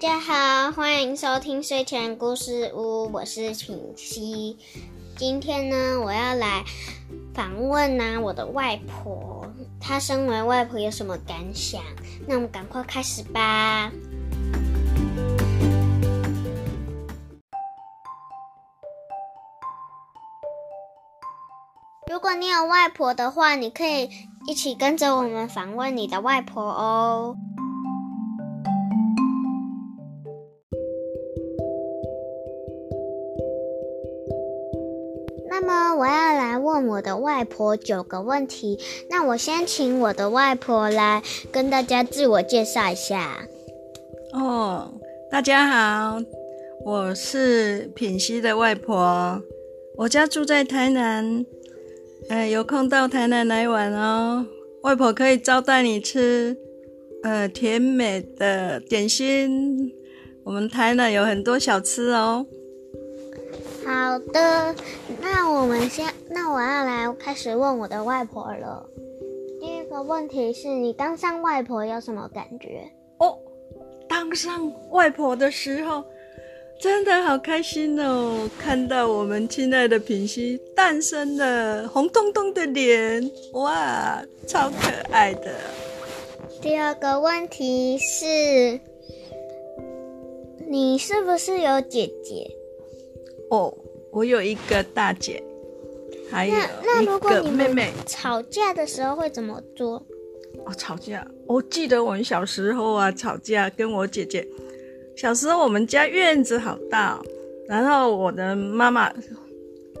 大家好，欢迎收听睡前故事屋，我是品熙。今天呢，我要来访问呢我的外婆，她身为外婆有什么感想？那我们赶快开始吧。如果你有外婆的话，你可以一起跟着我们访问你的外婆哦。我的外婆九个问题。那我先请我的外婆来跟大家自我介绍一下。哦，大家好，我是品溪的外婆，我家住在台南，呃，有空到台南来玩哦。外婆可以招待你吃，呃，甜美的点心。我们台南有很多小吃哦。好的，那我们先，那我要来开始问我的外婆了。第一个问题是你当上外婆有什么感觉？哦，当上外婆的时候，真的好开心哦！看到我们亲爱的品西诞生了红彤彤的脸，哇，超可爱的。第二个问题是，你是不是有姐姐？哦，我有一个大姐，还有那如果你妹妹。吵架的时候会怎么做？哦，吵架，我记得我们小时候啊，吵架跟我姐姐，小时候我们家院子好大，然后我的妈妈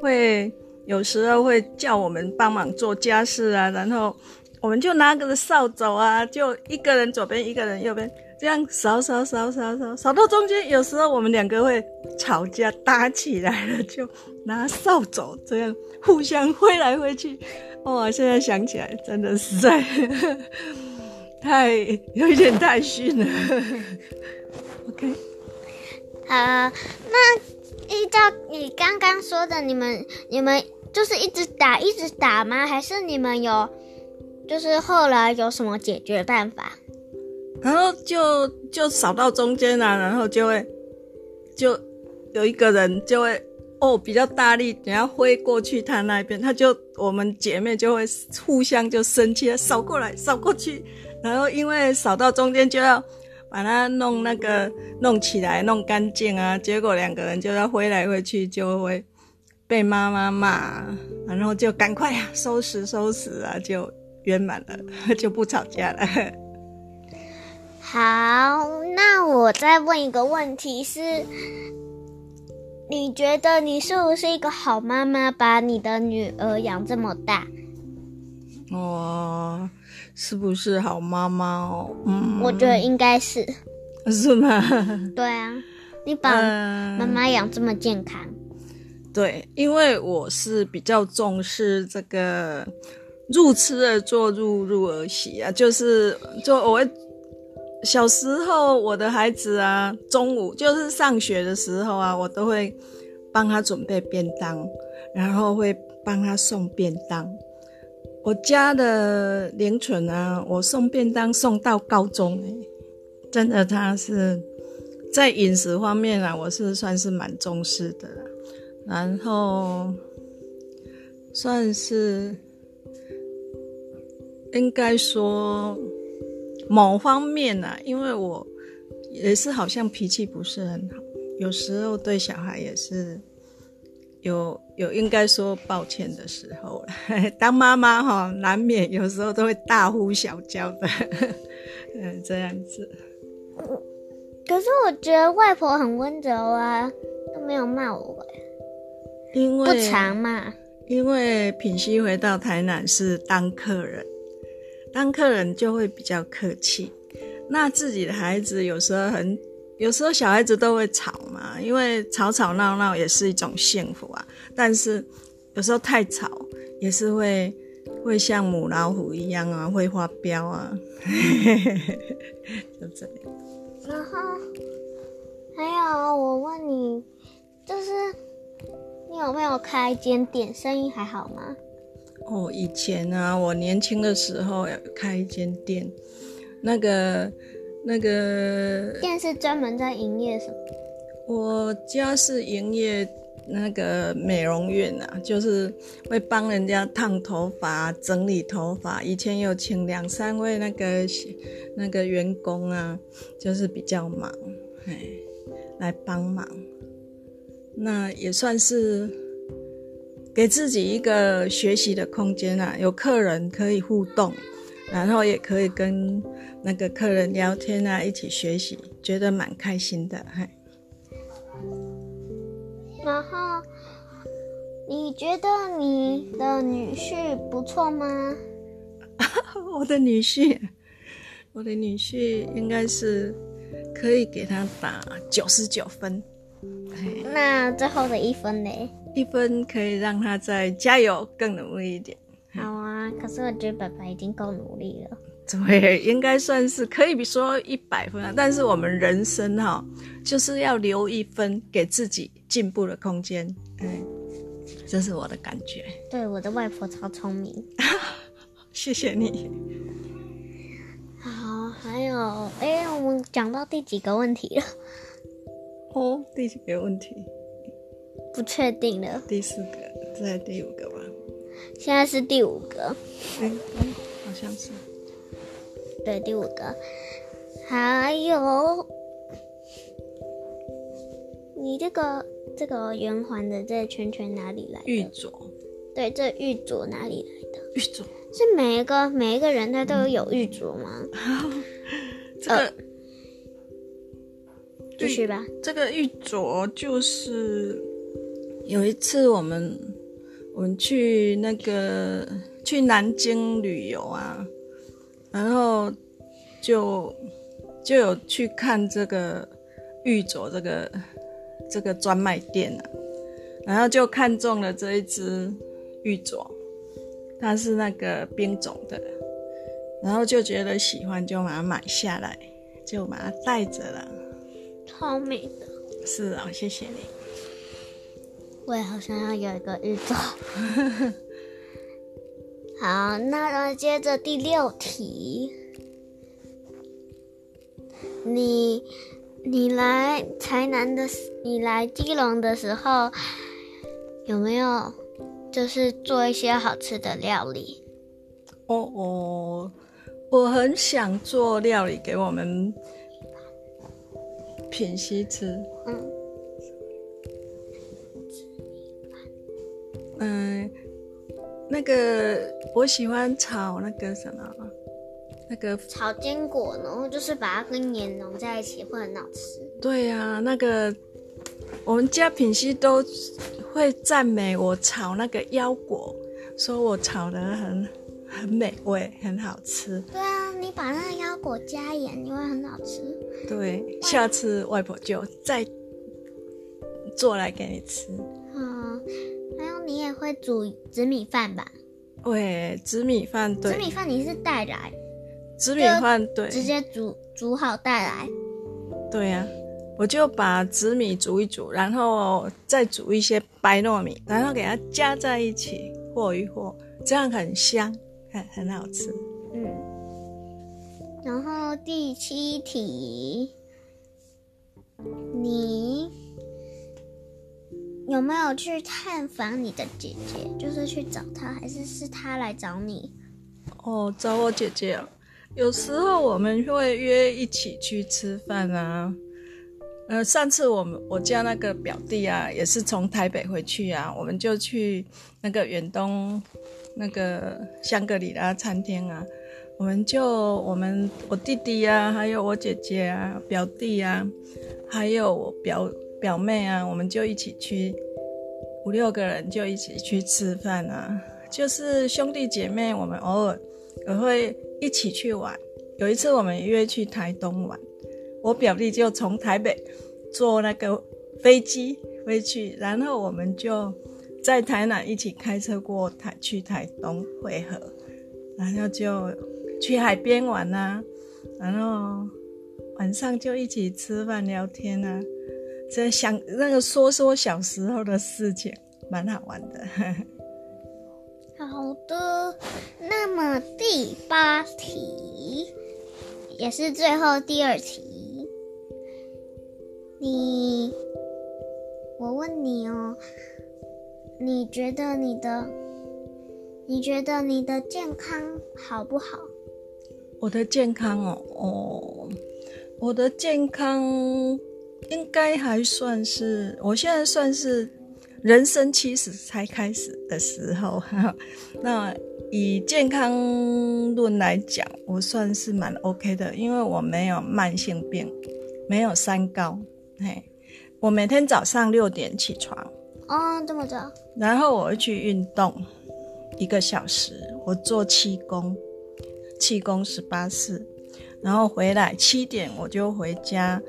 会有时候会叫我们帮忙做家事啊，然后我们就拿个扫帚啊，就一个人左边，一个人右边。这样扫扫扫扫扫扫到中间，有时候我们两个会吵架打起来了，就拿扫帚这样互相挥来挥去。哇，现在想起来真的是 太有一点太逊了。OK，好，那依照你刚刚说的，你们你们就是一直打一直打吗？还是你们有就是后来有什么解决办法？然后就就扫到中间了，然后就会就有一个人就会哦比较大力，你要挥过去他那边，他就我们姐妹就会互相就生气，扫过来扫过去，然后因为扫到中间就要把它弄那个弄起来弄干净啊，结果两个人就要挥来挥去，就会被妈妈骂，然后就赶快啊收拾收拾啊，就圆满了，就不吵架了。好，那我再问一个问题是：你觉得你是不是一个好妈妈，把你的女儿养这么大？哦是不是好妈妈哦？嗯，我觉得应该是。是吗？对啊，你把妈妈养这么健康。对，因为我是比较重视这个入吃而坐，入入而息啊，就是就我会。小时候，我的孩子啊，中午就是上学的时候啊，我都会帮他准备便当，然后会帮他送便当。我家的林纯啊，我送便当送到高中，真的，他是在饮食方面啊，我是算是蛮重视的，然后算是应该说。某方面呢，因为我也是好像脾气不是很好，有时候对小孩也是有有应该说抱歉的时候。当妈妈哈，难免有时候都会大呼小叫的，嗯，这样子。可是我觉得外婆很温柔啊，都没有骂我。因为不常骂。因为品溪回到台南是当客人。当客人就会比较客气，那自己的孩子有时候很，有时候小孩子都会吵嘛，因为吵吵闹闹也是一种幸福啊。但是有时候太吵也是会会像母老虎一样啊，会发飙啊，就这样。然后还有我问你，就是你有没有开间店，生意还好吗？哦，以前啊，我年轻的时候开一间店，那个那个店是专门在营业什么？我家是营业那个美容院啊，就是会帮人家烫头发、整理头发。以前有请两三位那个那个员工啊，就是比较忙，哎，来帮忙。那也算是给自己一个学习的空间啊，有客人可以互动，然后也可以跟那个客人聊天啊，一起学习，觉得蛮开心的，嘿。然后，你觉得你的女婿不错吗？我的女婿，我的女婿应该是可以给他打九十九分。那最后的一分呢？一分可以让他再加油，更努力一点。好啊，可是我觉得爸爸已经够努力了。对，应该算是可以说一百分了。但是我们人生哈，就是要留一分给自己进步的空间。嗯，这是我的感觉。对，我的外婆超聪明。谢谢你。好，还有，哎，我们讲到第几个问题了？哦，第几个问题？不确定了。第四个，在第五个吧？现在是第五个。嗯，好像是。对，第五个。还有，你这个这个圆环的这圈圈哪里来的？玉镯。对，这玉镯哪里来的？玉镯是每一个每一个人他都有玉镯吗？这个。继续吧。这个玉镯就是有一次我们我们去那个去南京旅游啊，然后就就有去看这个玉镯这个这个专卖店啊，然后就看中了这一只玉镯，它是那个冰种的，然后就觉得喜欢，就把它买下来，就把它带着了。超美的，是啊，谢谢你。我也好想要有一个玉镯。好，那接着第六题，你你来台南的，你来基隆的时候，有没有就是做一些好吃的料理？哦哦，我很想做料理给我们。品西吃，嗯，嗯，那个我喜欢炒那个什么，那个炒坚果，然后就是把它跟盐融在一起，会很好吃。对呀，那个我们家品西都会赞美我炒那个腰果，说我炒的很很美味，很好吃。对啊，你把那个腰果加盐，你会很好吃。对，下次外婆就再做来给你吃。你也会煮紫米饭吧？对，紫米饭对。紫米饭你是带来？紫米饭对，直接煮煮好带来。对呀，我就把紫米煮一煮，然后再煮一些白糯米，然后给它加在一起和一和，这样很香，很很好吃。嗯。然后第七题，你有没有去探访你的姐姐？就是去找她，还是是她来找你？哦，找我姐姐啊。有时候我们会约一起去吃饭啊。呃，上次我们我家那个表弟啊，也是从台北回去啊，我们就去那个远东那个香格里拉餐厅啊。我们就我们我弟弟呀，还有我姐姐啊，表弟啊，还有我表表妹啊，我们就一起去五六个人就一起去吃饭啊。就是兄弟姐妹，我们偶尔也会一起去玩。有一次我们约去台东玩，我表弟就从台北坐那个飞机飞去，然后我们就在台南一起开车过台去台东汇合，然后就。去海边玩呐，然后晚上就一起吃饭聊天呐，这想那个说说小时候的事情，蛮好玩的。好的，那么第八题，也是最后第二题。你，我问你哦，你觉得你的，你觉得你的健康好不好？我的健康哦，哦，我的健康应该还算是，我现在算是人生七十才开始的时候，那。以健康论来讲，我算是蛮 OK 的，因为我没有慢性病，没有三高。嘿，我每天早上六点起床，哦，这么早。然后我会去运动一个小时，我做气功，气功十八式，然后回来七点我就回家，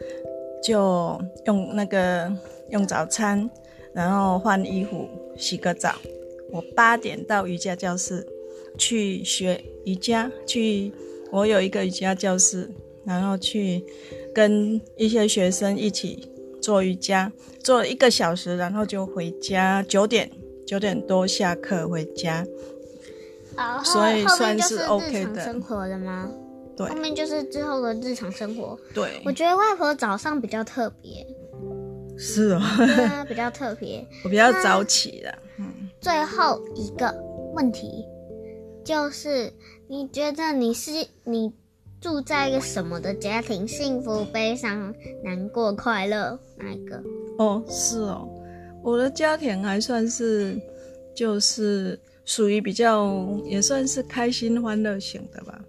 就用那个用早餐，然后换衣服，洗个澡。我八点到瑜伽教室。去学瑜伽，去我有一个瑜伽教室，然后去跟一些学生一起做瑜伽，做一个小时，然后就回家，九点九点多下课回家。所以算是 OK 的。生活的吗？对，后面就是之后的日常生活。对，我觉得外婆早上比较特别。是哦，比较特别。我比较早起的。嗯。最后一个问题。就是你觉得你是你住在一个什么的家庭？幸福、悲伤、难过、快乐，哪一个？哦，是哦，我的家庭还算是就是属于比较也算是开心欢乐型的吧，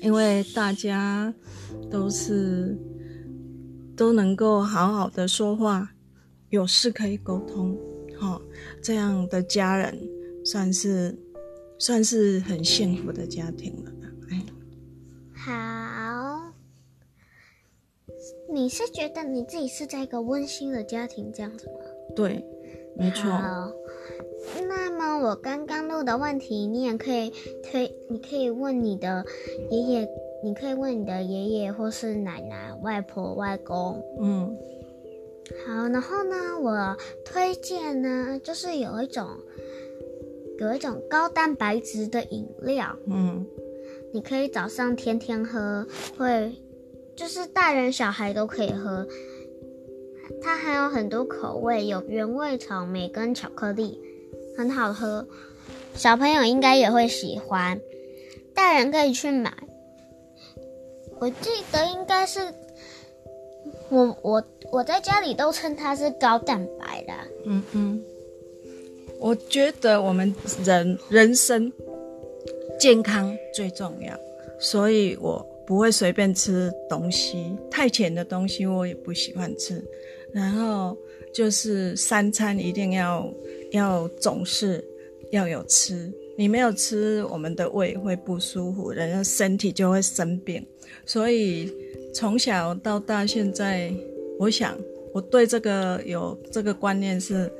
因为大家都是都能够好好的说话，有事可以沟通，哈，这样的家人算是。算是很幸福的家庭了，哎。好，你是觉得你自己是在一个温馨的家庭这样子吗？对，没错。那么我刚刚录的问题，你也可以推，你可以问你的爷爷，你可以问你的爷爷或是奶奶、外婆、外公。嗯。好，然后呢，我推荐呢，就是有一种。有一种高蛋白质的饮料，嗯，你可以早上天天喝，会就是大人小孩都可以喝。它还有很多口味，有原味草莓跟巧克力，很好喝，小朋友应该也会喜欢。大人可以去买，我记得应该是我我我在家里都称它是高蛋白的，嗯嗯。我觉得我们人人生健康最重要，所以我不会随便吃东西，太甜的东西我也不喜欢吃。然后就是三餐一定要要总是要有吃，你没有吃，我们的胃会不舒服，人的身体就会生病。所以从小到大，现在我想我对这个有这个观念是。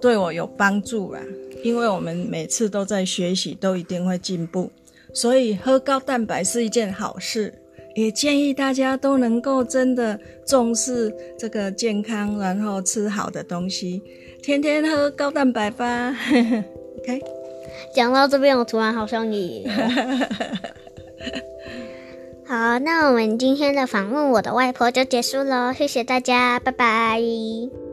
对我有帮助啦，因为我们每次都在学习，都一定会进步，所以喝高蛋白是一件好事。也建议大家都能够真的重视这个健康，然后吃好的东西，天天喝高蛋白吧。OK，讲到这边，我突然好像也…… 好，那我们今天的访问我的外婆就结束喽，谢谢大家，拜拜。